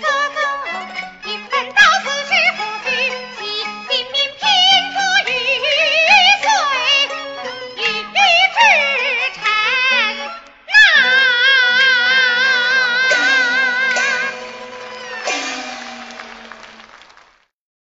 哥哥。